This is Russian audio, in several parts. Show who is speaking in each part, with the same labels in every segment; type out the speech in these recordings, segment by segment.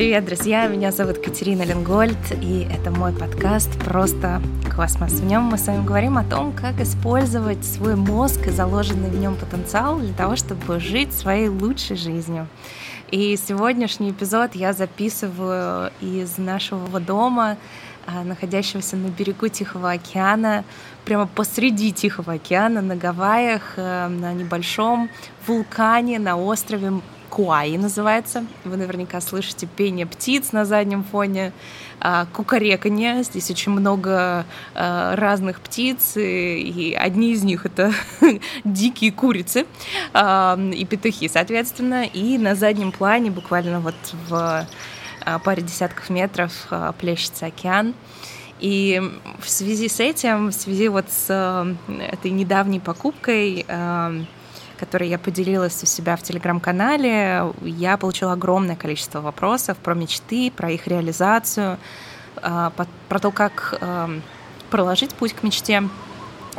Speaker 1: Привет, друзья! Меня зовут Катерина Ленгольд, и это мой подкаст «Просто космос». В нем мы с вами говорим о том, как использовать свой мозг и заложенный в нем потенциал для того, чтобы жить своей лучшей жизнью. И сегодняшний эпизод я записываю из нашего дома, а, находящегося на берегу Тихого океана, прямо посреди Тихого океана, на Гавайях, э, на небольшом вулкане на острове Куаи называется. Вы наверняка слышите пение птиц на заднем фоне, а, кукареканье. Здесь очень много а, разных птиц, и одни из них это дикие курицы а, и петухи, соответственно. И на заднем плане, буквально вот в паре десятков метров, плещется океан. И в связи с этим, в связи вот с этой недавней покупкой которой я поделилась у себя в телеграм-канале, я получила огромное количество вопросов про мечты, про их реализацию, а, про то, как эм, проложить путь к мечте.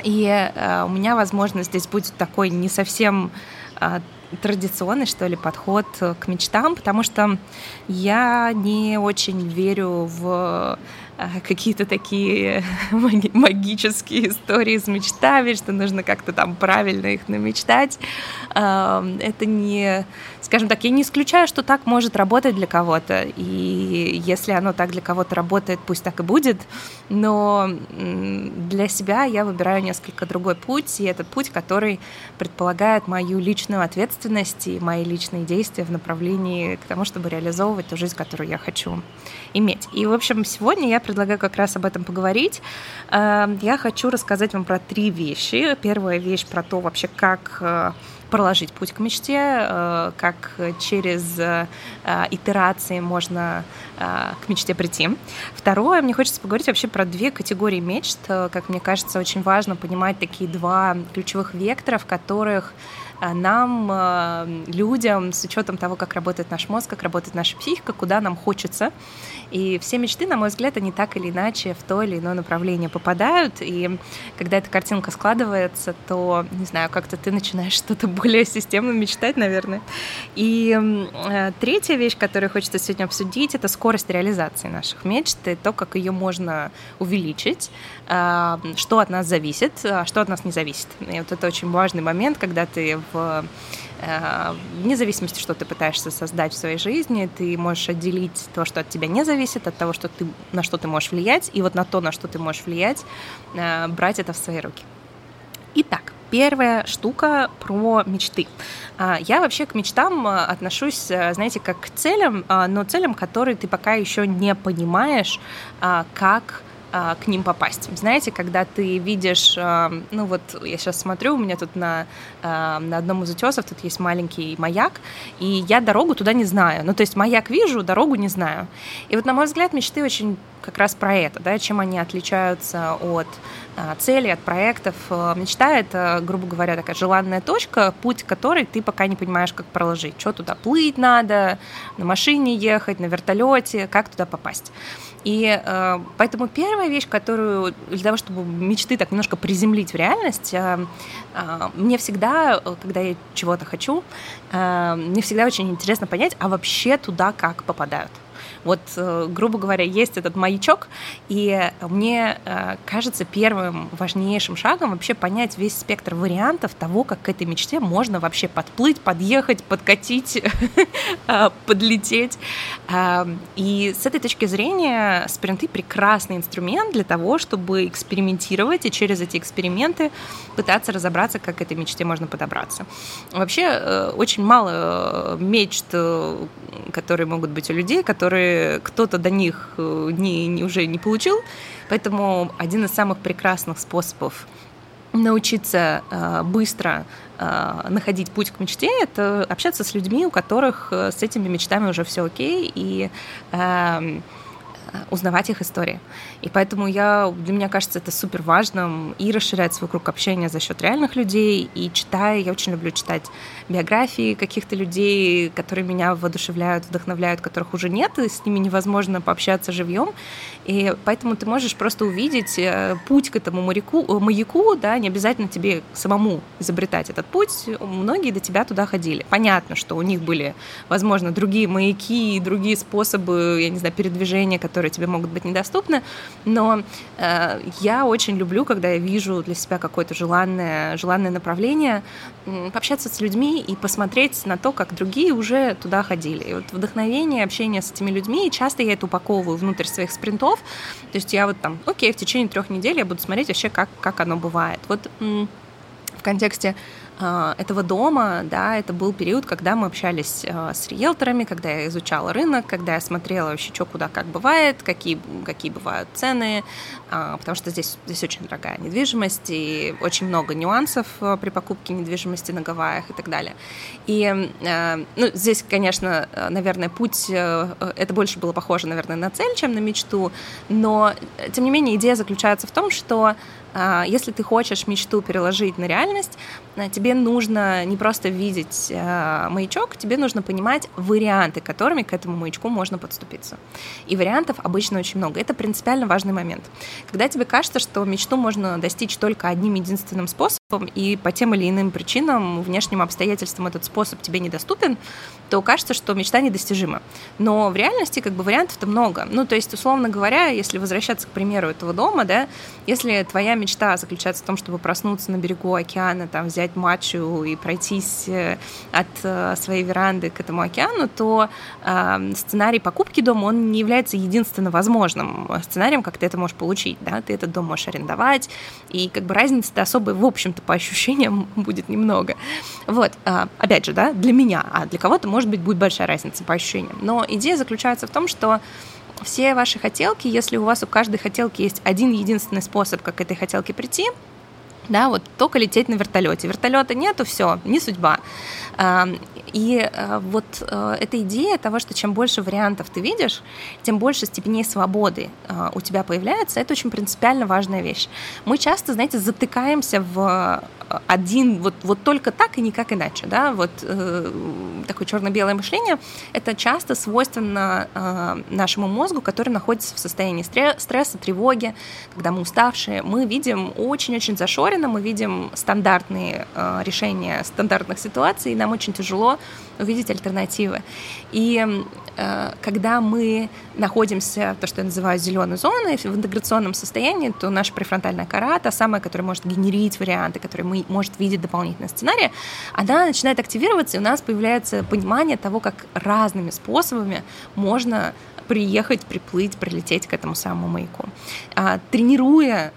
Speaker 1: И э, у меня, возможно, здесь будет такой не совсем а, традиционный, что ли, подход к мечтам, потому что я не очень верю в какие-то такие магические истории с мечтами, что нужно как-то там правильно их намечтать. Это не, скажем так, я не исключаю, что так может работать для кого-то. И если оно так для кого-то работает, пусть так и будет. Но для себя я выбираю несколько другой путь, и этот путь, который предполагает мою личную ответственность и мои личные действия в направлении к тому, чтобы реализовывать ту жизнь, которую я хочу иметь. И, в общем, сегодня я предлагаю как раз об этом поговорить. Эм, я хочу рассказать вам про три вещи. Первая вещь про то вообще, как э, проложить путь к мечте, э, как через э, итерации можно к мечте прийти. Второе, мне хочется поговорить вообще про две категории мечт. Как мне кажется, очень важно понимать такие два ключевых вектора, в которых нам, э, людям, с учетом того, как работает наш мозг, как работает наша психика, куда нам хочется. И все мечты, на мой взгляд, они так или иначе в то или иное направление попадают. И когда эта картинка складывается, то, не знаю, как-то ты начинаешь что-то более системно мечтать, наверное. И э, третья вещь, которую хочется сегодня обсудить, это скорость реализации наших мечт, и то, как ее можно увеличить, что от нас зависит, а что от нас не зависит. И вот это очень важный момент, когда ты в э, вне зависимости, что ты пытаешься создать в своей жизни, ты можешь отделить то, что от тебя не зависит, от того, что ты, на что ты можешь влиять, и вот на то, на что ты можешь влиять, э, брать это в свои руки. Итак, первая штука про мечты. А, я вообще к мечтам э, отношусь, знаете, как к целям, но целям, которые ты пока еще не понимаешь, как а, к ним попасть. Знаете, когда ты видишь, а, ну вот я сейчас смотрю, у меня тут на, а, на одном из утесов тут есть маленький маяк, и я дорогу туда не знаю. Ну, то есть маяк вижу, дорогу не знаю. И вот, на мой взгляд, мечты очень как раз про это, да, чем они отличаются от цели, от проектов. Мечта — это, грубо говоря, такая желанная точка, путь которой ты пока не понимаешь, как проложить. Что туда плыть надо, на машине ехать, на вертолете, как туда попасть. И э, поэтому первая вещь, которую для того, чтобы мечты так немножко приземлить в реальность, э, э, мне всегда, когда я чего-то хочу, э, мне всегда очень интересно понять, а вообще туда как попадают. Вот, э, грубо говоря, есть этот маячок, и мне э, кажется первым важнейшим шагом вообще понять весь спектр вариантов того, как к этой мечте можно вообще подплыть, подъехать, подкатить, э, подлететь. И с этой точки зрения спринты прекрасный инструмент для того, чтобы экспериментировать и через эти эксперименты пытаться разобраться, как к этой мечте можно подобраться. Вообще очень мало мечт, которые могут быть у людей, которые кто-то до них э, не, не, уже не получил. Поэтому один из самых прекрасных способов научиться э, быстро э, находить путь к мечте, это общаться с людьми, у которых э, с этими мечтами уже все окей, и э, узнавать их истории. И поэтому я, для меня кажется, это супер важным и расширять свой круг общения за счет реальных людей. И читая, я очень люблю читать биографии каких-то людей, которые меня воодушевляют, вдохновляют, которых уже нет, и с ними невозможно пообщаться живьем. И поэтому ты можешь просто увидеть э, путь к этому моряку, э, маяку, да, не обязательно тебе самому изобретать этот путь. Многие до тебя туда ходили. Понятно, что у них были, возможно, другие маяки и другие способы, я не знаю, передвижения, которые тебе могут быть недоступны, но э, я очень люблю, когда я вижу для себя какое-то желанное, желанное направление, пообщаться с людьми и посмотреть на то, как другие уже туда ходили. И вот вдохновение, общение с этими людьми, и часто я это упаковываю внутрь своих спринтов, то есть я вот там, окей, в течение трех недель я буду смотреть вообще, как, как оно бывает. Вот в контексте этого дома, да, это был период, когда мы общались а, с риэлторами, когда я изучала рынок, когда я смотрела вообще, что куда как бывает, какие, какие бывают цены, а, потому что здесь, здесь очень дорогая недвижимость и очень много нюансов при покупке недвижимости на Гавайях и так далее. И ну, здесь, конечно, наверное, путь, это больше было похоже, наверное, на цель, чем на мечту, но, тем не менее, идея заключается в том, что а, если ты хочешь мечту переложить на реальность, а, тебе нужно не просто видеть а, маячок, тебе нужно понимать варианты, которыми к этому маячку можно подступиться. И вариантов обычно очень много. Это принципиально важный момент. Когда тебе кажется, что мечту можно достичь только одним единственным способом, и по тем или иным причинам, внешним обстоятельствам этот способ тебе недоступен, то кажется, что мечта недостижима. Но в реальности как бы вариантов-то много. Ну, то есть, условно говоря, если возвращаться к примеру этого дома, да, если твоя мечта заключается в том, чтобы проснуться на берегу океана, там, взять матчу и пройтись э, от э, своей веранды к этому океану, то э, сценарий покупки дома, он не является единственно возможным сценарием, как ты это можешь получить, да, ты этот дом можешь арендовать, и как бы разницы-то особой, в общем-то, по ощущениям будет немного. Вот, опять же, да, для меня, а для кого-то, может быть, будет большая разница по ощущениям. Но идея заключается в том, что все ваши хотелки, если у вас у каждой хотелки есть один единственный способ, как к этой хотелке прийти, да, вот только лететь на вертолете. Вертолета нету, все, не судьба. И э, вот э, эта идея того, что чем больше вариантов ты видишь, тем больше степеней свободы э, у тебя появляется, это очень принципиально важная вещь. Мы часто, знаете, затыкаемся в один, вот, вот только так и никак иначе, да, вот э, такое черно-белое мышление, это часто свойственно э, нашему мозгу, который находится в состоянии стресса, тревоги, когда мы уставшие, мы видим очень-очень зашоренно, мы видим стандартные э, решения стандартных ситуаций, и нам очень тяжело увидеть альтернативы. И э, когда мы находимся, то, что я называю зеленой зоной, в интеграционном состоянии, то наша префронтальная кора, та самая, которая может генерить варианты, которые мы, может видеть дополнительные сценарии, она начинает активироваться, и у нас появляется понимание того, как разными способами можно приехать, приплыть, прилететь к этому самому маяку. А, тренируя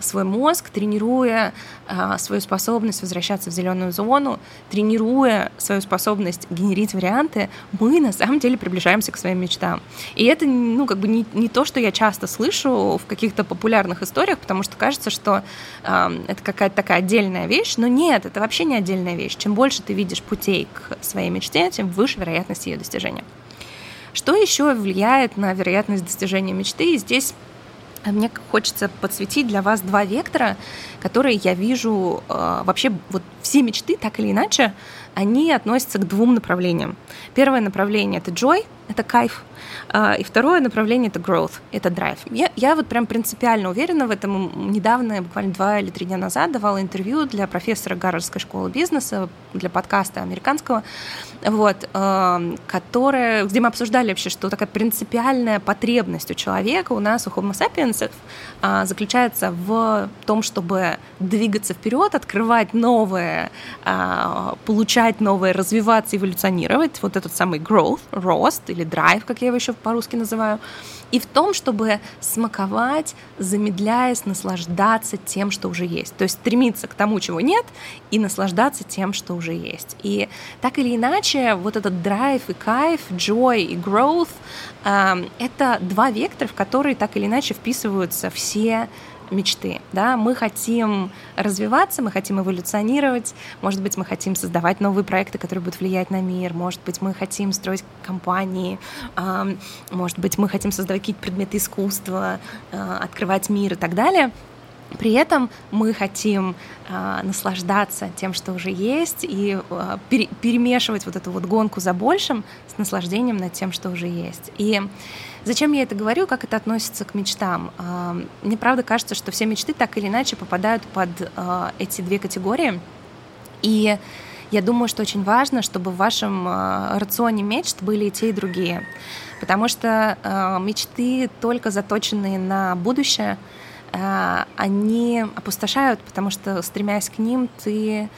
Speaker 1: свой мозг, тренируя а, свою способность возвращаться в зеленую зону, тренируя свою способность генерить варианты, мы на самом деле приближаемся к своим мечтам. И это, ну, как бы не, не то, что я часто слышу в каких-то популярных историях, потому что кажется, что э, это какая-то такая отдельная вещь, но нет, это вообще не отдельная вещь. Чем больше ты видишь путей к своей мечте, тем выше вероятность ее достижения. Что еще влияет на вероятность достижения мечты? И здесь а мне хочется подсветить для вас два вектора, которые я вижу э, вообще вот все мечты так или иначе они относятся к двум направлениям. Первое направление это joy, это кайф, а, и второе направление это growth, это драйв. Я, я вот прям принципиально уверена в этом. Недавно, буквально два или три дня назад, давала интервью для профессора Гарвардской школы бизнеса, для подкаста американского, вот, а, которая, где мы обсуждали вообще, что такая принципиальная потребность у человека, у нас, у Homo sapiens, а, заключается в том, чтобы двигаться вперед, открывать новое, получать новое, развиваться, эволюционировать, вот этот самый growth, рост или драйв, как я его еще по-русски называю, и в том, чтобы смаковать, замедляясь, наслаждаться тем, что уже есть. То есть стремиться к тому, чего нет, и наслаждаться тем, что уже есть. И так или иначе, вот этот драйв и кайф, joy и growth — это два вектора, в которые так или иначе вписываются все мечты, да, мы хотим развиваться, мы хотим эволюционировать, может быть, мы хотим создавать новые проекты, которые будут влиять на мир, может быть, мы хотим строить компании, может быть, мы хотим создавать какие-то предметы искусства, а, открывать мир и так далее. При этом мы хотим э, наслаждаться тем, что уже есть, и э, пере, перемешивать вот эту вот гонку за большим с наслаждением над тем, что уже есть. И Зачем я это говорю, как это относится к мечтам? А, мне правда кажется, что все мечты так или иначе попадают под а, эти две категории. И я думаю, что очень важно, чтобы в вашем а, рационе мечт были и те, и другие. Потому что мечты, только заточенные на будущее, они опустошают, потому что, стремясь к ним, ты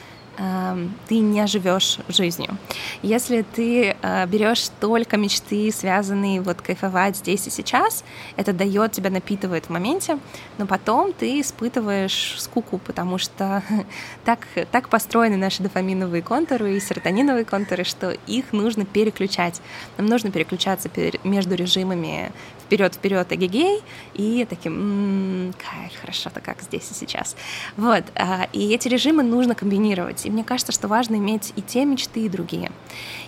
Speaker 1: ты не живешь жизнью. Если ты э, берешь только мечты, связанные вот кайфовать здесь и сейчас, это дает тебя напитывает в моменте, но потом ты испытываешь скуку, потому что так, так построены наши дофаминовые контуры и серотониновые контуры, что их нужно переключать. Нам нужно переключаться между режимами вперед, вперед, эгегей, и таким, м-м, кайф, хорошо-то как здесь и сейчас. Вот, а, и эти режимы нужно комбинировать, и мне кажется, что важно иметь и те мечты, и другие.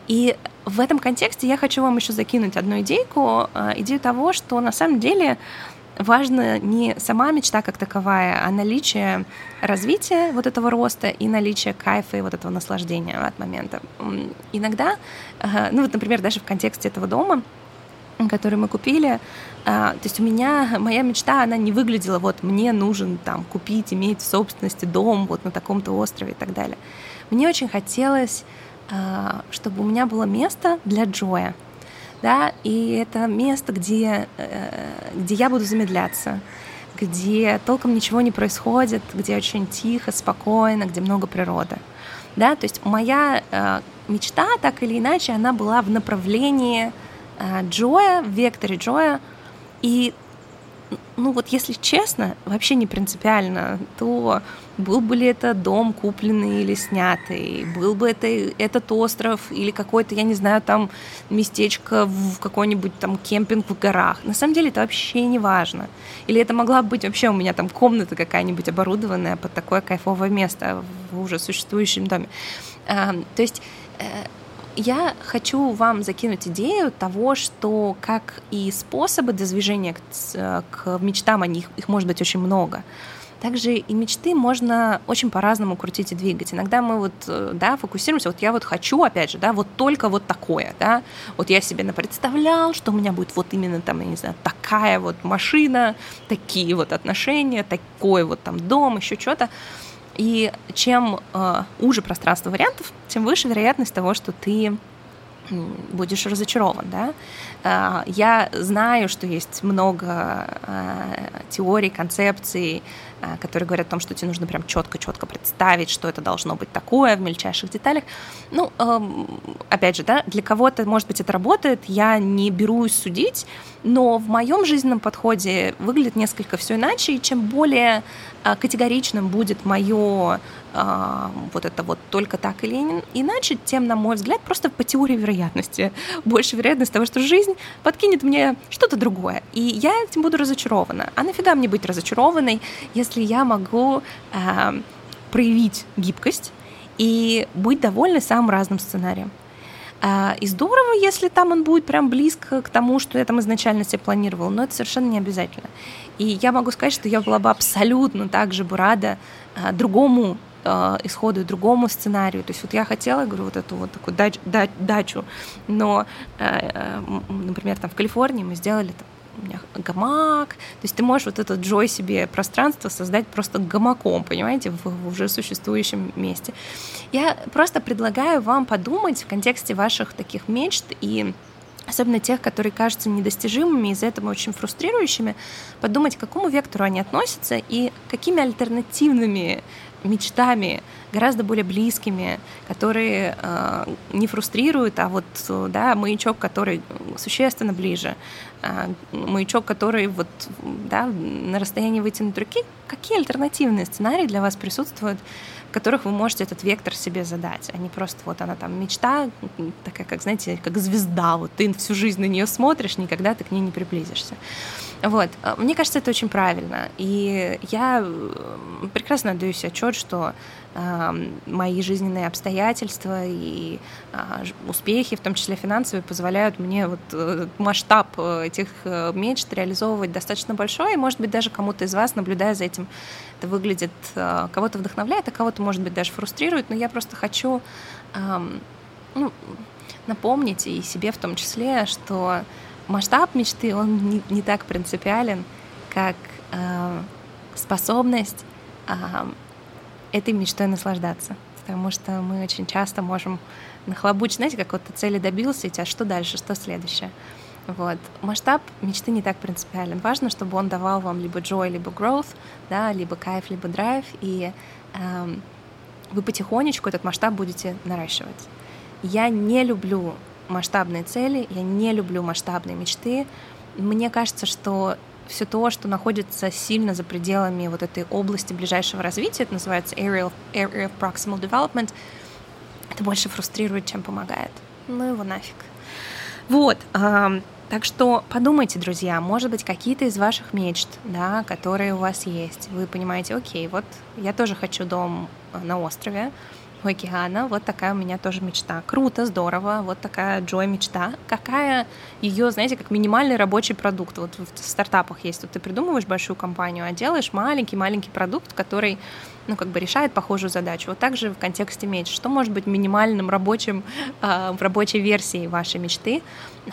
Speaker 1: И в этом контексте я хочу вам еще закинуть одну идейку, а, идею того, что на самом деле важно не сама мечта как таковая, а наличие развития вот этого роста и наличие кайфа и вот этого наслаждения от момента. Иногда, ну вот, например, даже в контексте этого дома, который мы купили. А, то есть у меня моя мечта, она не выглядела, вот мне нужен там купить, иметь в собственности дом вот на таком-то острове и так далее. Мне очень хотелось, а, чтобы у меня было место для Джоя, да, и это место, где, э, где я буду замедляться, где толком ничего не происходит, где очень тихо, спокойно, где много природы. Да, то есть моя э, мечта, так или иначе, она была в направлении Джоя, в векторе Джоя. И, ну вот если честно, вообще не принципиально, то был бы ли это дом купленный или снятый, был бы это этот остров или какой-то, я не знаю, там местечко в какой-нибудь там кемпинг в горах. На самом деле это вообще не важно. Или это могла быть вообще у меня там комната какая-нибудь оборудованная под такое кайфовое место в уже существующем доме. А, то есть э, я хочу вам закинуть идею того, что как и способы движения к, к мечтам, они, их, их может быть очень много. Также и мечты можно очень по-разному крутить и двигать. Иногда мы вот, э, да, фокусируемся, вот я вот хочу, опять же, да, вот только вот такое, да, вот я себе представлял, что у меня будет вот именно там, я не знаю, такая вот машина, такие вот отношения, такой вот там дом, еще что-то. И чем э, уже пространство вариантов, тем выше вероятность того, что ты будешь разочарован, да. Э, я знаю, что есть много э, теорий, концепций, которые говорят о том, что тебе нужно прям четко-четко представить, что это должно быть такое в мельчайших деталях. Ну, эм, опять же, да, для кого-то, может быть, это работает, я не берусь судить, но в моем жизненном подходе выглядит несколько все иначе, и чем более категоричным будет мое вот это вот только так или иначе, тем, на мой взгляд, просто по теории вероятности больше вероятность того, что жизнь подкинет мне что-то другое, и я этим буду разочарована. А нафига мне быть разочарованной, если я могу э, проявить гибкость и быть довольной самым разным сценарием? А, и здорово, если там он будет прям близко к тому, что я там изначально себе планировала, но это совершенно не обязательно. И я могу сказать, что я была бы абсолютно так же бы рада а, другому а, исходу и другому сценарию. То есть вот я хотела, говорю, вот эту вот такую дач, дач, дачу, но, например, там в Калифорнии мы сделали там, у меня гамак. То есть ты можешь вот этот джой себе пространство создать просто гамаком, понимаете, в, в уже существующем месте. Я просто предлагаю вам подумать в контексте ваших таких мечт и особенно тех, которые кажутся недостижимыми, из-за этого очень фрустрирующими, подумать, к какому вектору они относятся и какими альтернативными мечтами, гораздо более близкими, которые э, не фрустрируют, а вот да, маячок, который существенно ближе, э, маячок, который вот да, на расстоянии вытянутой руки. Какие альтернативные сценарии для вас присутствуют, в которых вы можете этот вектор себе задать, а не просто вот она там мечта, такая, как, знаете, как звезда, вот ты всю жизнь на нее смотришь, никогда ты к ней не приблизишься. Вот. А, мне кажется, это очень правильно. И я прекрасно отдаю себе отчет, что э, мои жизненные обстоятельства и э, успехи, в том числе финансовые, позволяют мне вот э, масштаб э, этих э, мечт реализовывать достаточно большой. И, может быть, даже кому-то из вас, наблюдая за этим, это выглядит, э, кого-то вдохновляет, а кого-то, может быть, даже фрустрирует. Но я просто хочу э, ну, напомнить и себе в том числе, что масштаб мечты, он не, не так принципиален, как э, способность э, этой мечтой наслаждаться. Потому что мы очень часто можем нахлобучить, знаете, как вот ты цели добился, и тебя что дальше, что следующее. Вот. Масштаб мечты не так принципиален. Важно, чтобы он давал вам либо joy, либо growth, да, либо кайф, либо драйв, и э, вы потихонечку этот масштаб будете наращивать. Я не люблю масштабные цели, я не люблю масштабные мечты. Мне кажется, что все то, что находится сильно за пределами вот этой области ближайшего развития, это называется area of, area of proximal development, это больше фрустрирует, чем помогает. Ну его нафиг. Вот. Э, так что подумайте, друзья, может быть, какие-то из ваших мечт, да, которые у вас есть, вы понимаете, окей, вот я тоже хочу дом на острове, океана. Вот такая у меня тоже мечта. Круто, здорово. Вот такая Джой мечта. Какая ее, знаете, как минимальный рабочий продукт. Вот в стартапах есть. Вот ты придумываешь большую компанию, а делаешь маленький-маленький продукт, который ну, как бы решает похожую задачу. Вот также в контексте мечт. Что может быть минимальным рабочим, э, рабочей версии вашей мечты,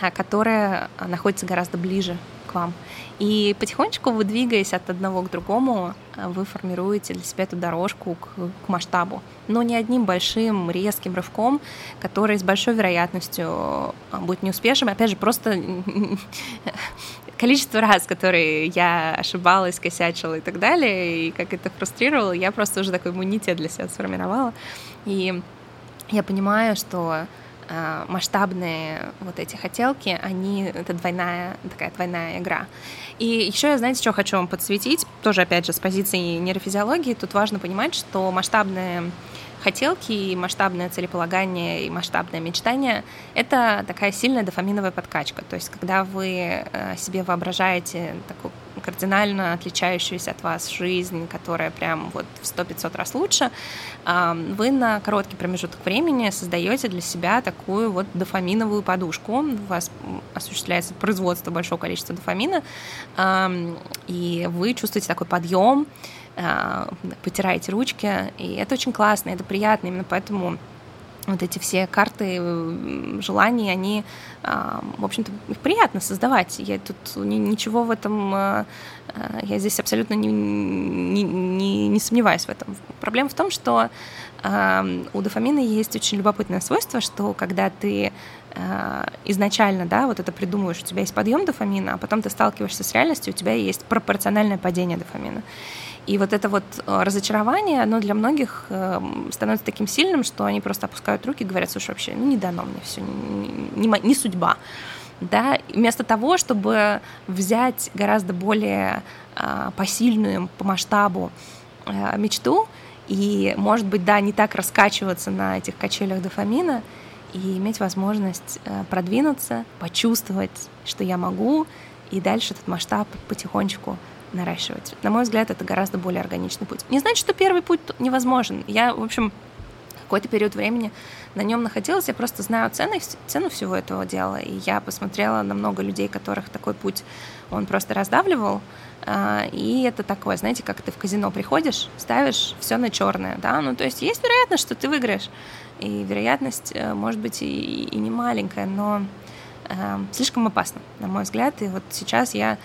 Speaker 1: э, которая находится гораздо ближе вам? И потихонечку вы, двигаясь от одного к другому, э, вы формируете для себя эту дорожку к, к масштабу. Но не одним большим резким рывком, который с большой вероятностью э, будет неуспешным. Опять же, просто количество раз, которые я ошибалась, косячила и так далее, и как это фрустрировало, я просто уже такой иммунитет для себя сформировала. И я понимаю, что масштабные вот эти хотелки, они это двойная такая двойная игра. И еще я, знаете, что хочу вам подсветить, тоже опять же с позиции нейрофизиологии, тут важно понимать, что масштабные хотелки, и масштабное целеполагание, и масштабное мечтание — это такая сильная дофаминовая подкачка. То есть когда вы э, себе воображаете такую кардинально отличающуюся от вас жизнь, которая прям вот в 100-500 раз лучше, вы на короткий промежуток времени создаете для себя такую вот дофаминовую подушку. У вас осуществляется производство большого количества дофамина, и вы чувствуете такой подъем, а, потираете ручки, и это очень классно, это приятно, именно поэтому вот эти все карты желаний, они, а, в общем-то, их приятно создавать. Я тут ничего в этом, а, я здесь абсолютно не, не, не, не сомневаюсь в этом. Проблема в том, что у дофамина есть очень любопытное свойство, что когда ты изначально, да, вот это придумываешь, у тебя есть подъем дофамина, а потом ты сталкиваешься с реальностью, у тебя есть пропорциональное падение дофамина. И вот это вот э, разочарование, оно для многих э, становится таким сильным, что они просто опускают руки и говорят, слушай, вообще, ну не дано мне все, не, не, не судьба. Да, вместо того, чтобы взять гораздо более э, посильную по масштабу мечту и, может быть, да, не так раскачиваться на этих качелях дофамина и иметь возможность продвинуться, почувствовать, что я могу, и дальше этот масштаб потихонечку наращивать. На мой взгляд, это гораздо более органичный путь. Не значит, что первый путь невозможен. Я, в общем, какой-то период времени на нем находилась, я просто знаю цены, цену всего этого дела, и я посмотрела на много людей, которых такой путь он просто раздавливал, а, и это такое, знаете, как ты в казино приходишь, ставишь все на черное, да, ну то есть есть вероятность, что ты выиграешь, и вероятность э, может быть и, и не маленькая, но э, слишком опасно, на мой взгляд, и вот сейчас я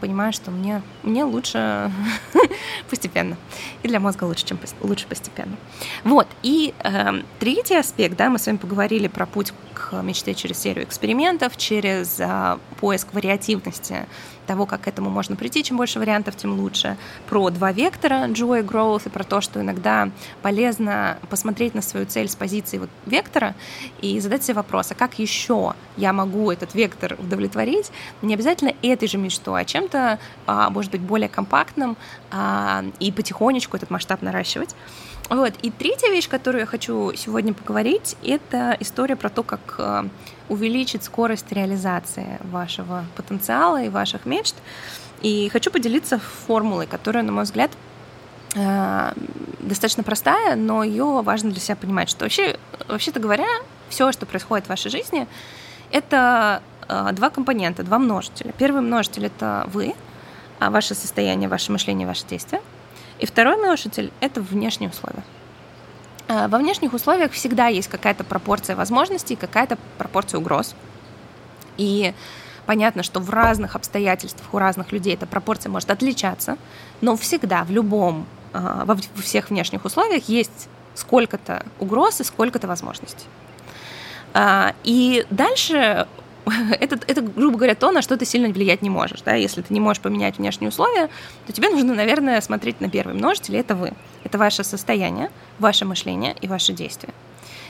Speaker 1: понимаю, что мне, мне лучше постепенно. И для мозга лучше, чем лучше постепенно. Вот. И э, третий аспект, да, мы с вами поговорили про путь к мечте через серию экспериментов, через э, поиск вариативности того, как к этому можно прийти. Чем больше вариантов, тем лучше. Про два вектора, joy growth, и про то, что иногда полезно посмотреть на свою цель с позиции вот вектора и задать себе вопрос, а как еще я могу этот вектор удовлетворить? Не обязательно этой же мечтой, классического, а чем-то, а, может быть, более компактным а, и потихонечку этот масштаб наращивать. Вот. И третья вещь, которую я хочу сегодня поговорить, это история про то, как а, увеличить скорость реализации вашего потенциала и ваших мечт. И хочу поделиться формулой, которая, на мой взгляд, достаточно простая, но ее важно для себя понимать, что вообще, вообще-то говоря, все, что происходит в вашей жизни, это два компонента, два множителя. Первый множитель это вы, а ваше состояние, ваше мышление, ваши действия. И второй множитель это внешние условия. Э, во внешних условиях всегда есть какая-то пропорция возможностей, какая-то пропорция угроз. И понятно, что в разных обстоятельствах у разных людей эта пропорция может отличаться, но всегда в любом, во всех внешних условиях есть сколько-то угроз и сколько-то возможностей. А, и дальше это, это, грубо говоря, то, на что ты сильно влиять не можешь. Да? Если ты не можешь поменять внешние условия, то тебе нужно, наверное, смотреть на первый множитель, это вы. Это ваше состояние, ваше мышление и ваши действия.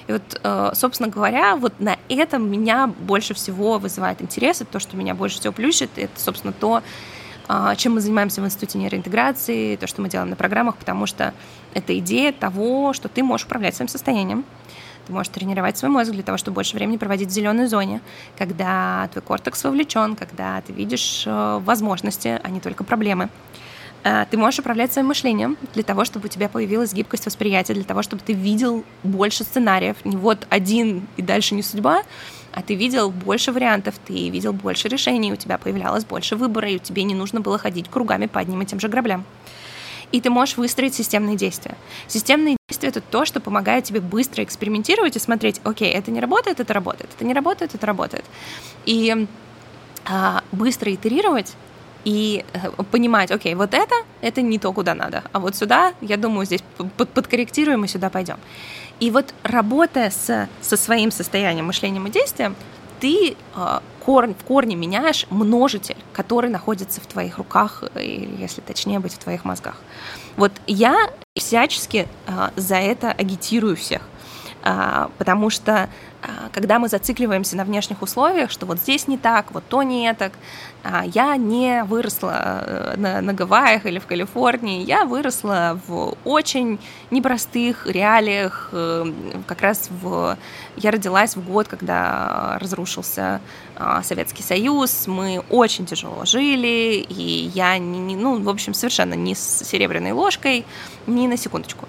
Speaker 1: И вот, э, собственно говоря, вот на этом меня больше всего вызывает интерес, и то, что меня больше всего плющит, это, собственно, то, а, чем мы занимаемся в Институте нейроинтеграции, то, что мы делаем на программах, потому что это идея того, что ты можешь управлять своим состоянием, ты можешь тренировать свой мозг для того, чтобы больше времени проводить в зеленой зоне, когда твой кортекс вовлечен, когда ты видишь э, возможности, а не только проблемы. Э, ты можешь управлять своим мышлением для того, чтобы у тебя появилась гибкость восприятия, для того, чтобы ты видел больше сценариев. Не вот один и дальше не судьба, а ты видел больше вариантов, ты видел больше решений, у тебя появлялось больше выбора, и тебе не нужно было ходить кругами по одним и тем же граблям и ты можешь выстроить системные действия. Системные действия — это то, что помогает тебе быстро экспериментировать и смотреть, окей, это не работает, это работает, это не работает, это работает. И а, быстро итерировать и э, понимать, окей, вот это, это не то, куда надо, а вот сюда, я думаю, здесь под, подкорректируем и сюда пойдем. И вот работая с, со своим состоянием, мышлением и действием, ты э, корень, в корне меняешь множитель, который находится в твоих руках, или, если точнее быть, в твоих мозгах. Вот я всячески э, за это агитирую всех, э, потому что когда мы зацикливаемся на внешних условиях, что вот здесь не так, вот то не так, я не выросла э, на, на Гавайях или в Калифорнии, я выросла в очень непростых реалиях, э, как раз в... Я родилась в год, когда разрушился Советский Союз, мы очень тяжело жили, и я, не, ну, в общем, совершенно не с серебряной ложкой, ни на секундочку.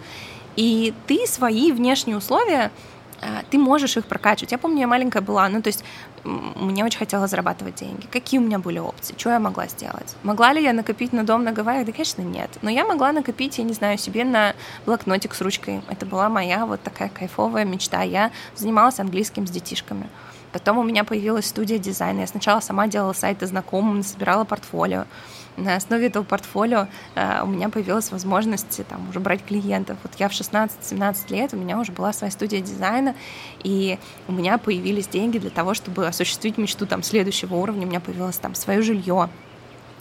Speaker 1: И ты свои внешние условия а, ты можешь их прокачивать. Я помню, я маленькая была, ну, то есть мне очень хотелось зарабатывать деньги. Какие у меня были опции? Что я могла сделать? Могла ли я накопить на дом на Гавайях? Да, конечно, нет. Но я могла накопить, я не знаю, себе на блокнотик с ручкой. Это была моя вот такая кайфовая мечта. Я занималась английским с детишками. Потом у меня появилась студия дизайна. Я сначала сама делала сайты знакомым, собирала портфолио на основе этого портфолио э, у меня появилась возможность там уже брать клиентов. Вот я в 16-17 лет, у меня уже была своя студия дизайна, и у меня появились деньги для того, чтобы осуществить мечту там следующего уровня. У меня появилось там свое жилье,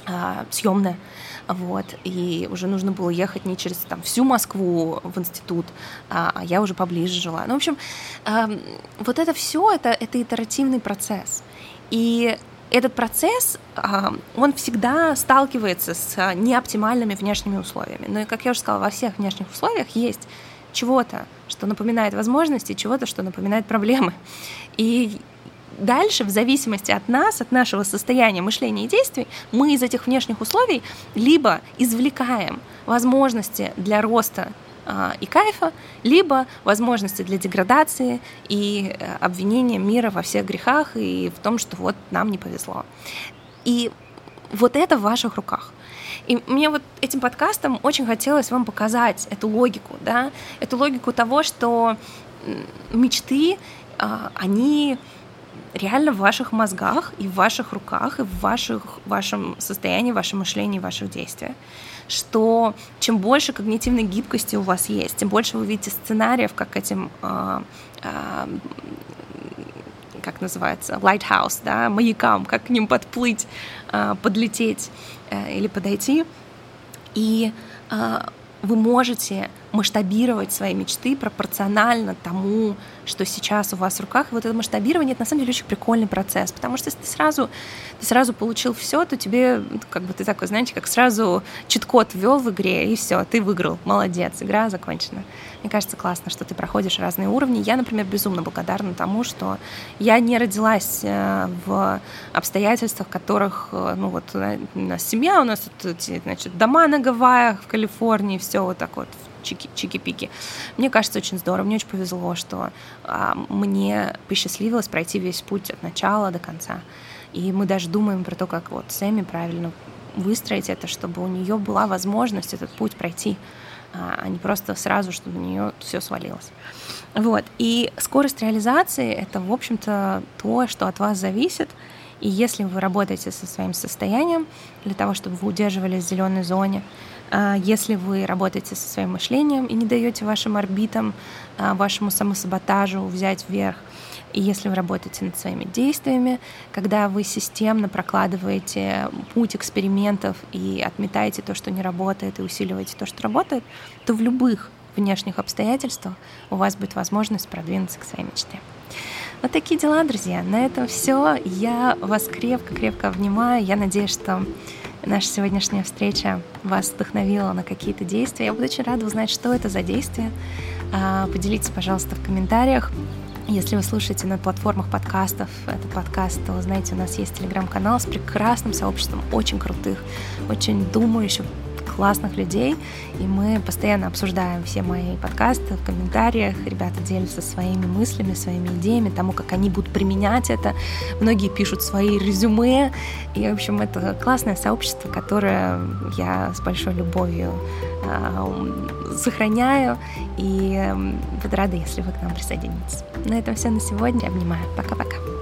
Speaker 1: э, съемное. Вот, и уже нужно было ехать не через там, всю Москву в институт, а, а я уже поближе жила. Ну, в общем, вот это все это, это итеративный процесс. И этот процесс, он всегда сталкивается с а, неоптимальными внешними условиями. Но, как я уже сказала, во всех внешних условиях есть чего-то, что напоминает возможности, чего-то, что напоминает проблемы. И дальше, в зависимости от нас, от нашего состояния мышления и действий, мы из этих внешних условий либо извлекаем возможности для роста а, и кайфа, либо возможности для деградации и э, обвинения мира во всех грехах и в том, что вот нам не повезло. И вот это в ваших руках. И мне вот этим подкастом очень хотелось вам показать эту логику, да, эту логику того, что мечты, а, они реально в ваших мозгах и в ваших руках, и в ваших, вашем состоянии, вашем мышлении, ваших действиях что чем больше когнитивной гибкости у вас есть, тем больше вы видите сценариев, как этим э, э, как называется, lighthouse, да, маякам, как к ним подплыть, э, подлететь э, или подойти. И вы можете масштабировать свои мечты пропорционально тому, что сейчас у вас в руках. И вот это масштабирование, это на самом деле очень прикольный процесс, потому что если ты сразу, ты сразу получил все, то тебе, как бы ты такой, знаете, как сразу чит-код ввел в игре, и все, ты выиграл, молодец, игра закончена. Мне кажется, классно, что ты проходишь разные уровни. Я, например, безумно благодарна тому, что я не родилась э, в обстоятельствах, в которых, э, ну вот, у нас семья, у нас тут, значит, дома на Гавайях, в Калифорнии, все вот так вот чики, чики-пики. Мне кажется, очень здорово. Мне очень повезло, что а, мне посчастливилось пройти весь путь от начала до конца. И мы даже думаем про то, как вот Сэмми правильно выстроить это, чтобы у нее была возможность этот путь пройти а не просто сразу, чтобы на нее все свалилось. Вот. И скорость реализации — это, в общем-то, то, что от вас зависит. И если вы работаете со своим состоянием для того, чтобы вы удерживались в зеленой зоне, а, если вы работаете со своим мышлением и не даете вашим орбитам, а, вашему самосаботажу взять вверх, и если вы работаете над своими действиями, когда вы системно прокладываете путь экспериментов и отметаете то, что не работает, и усиливаете то, что работает, то в любых внешних обстоятельствах у вас будет возможность продвинуться к своей мечте. Вот такие дела, друзья. На этом все. Я вас крепко-крепко обнимаю. Я надеюсь, что наша сегодняшняя встреча вас вдохновила на какие-то действия. Я буду очень рада узнать, что это за действия. А, поделитесь, пожалуйста, в комментариях. Если вы слушаете на платформах подкастов этот подкаст, то, знаете, у нас есть телеграм-канал с прекрасным сообществом очень крутых, очень думающих, классных людей, и мы постоянно обсуждаем все мои подкасты в комментариях, ребята делятся своими мыслями, своими идеями, тому, как они будут применять это. Многие пишут свои резюме, и, в общем, это классное сообщество, которое я с большой любовью э, сохраняю, и буду рада, если вы к нам присоединитесь. На этом все на сегодня. Обнимаю. Пока-пока.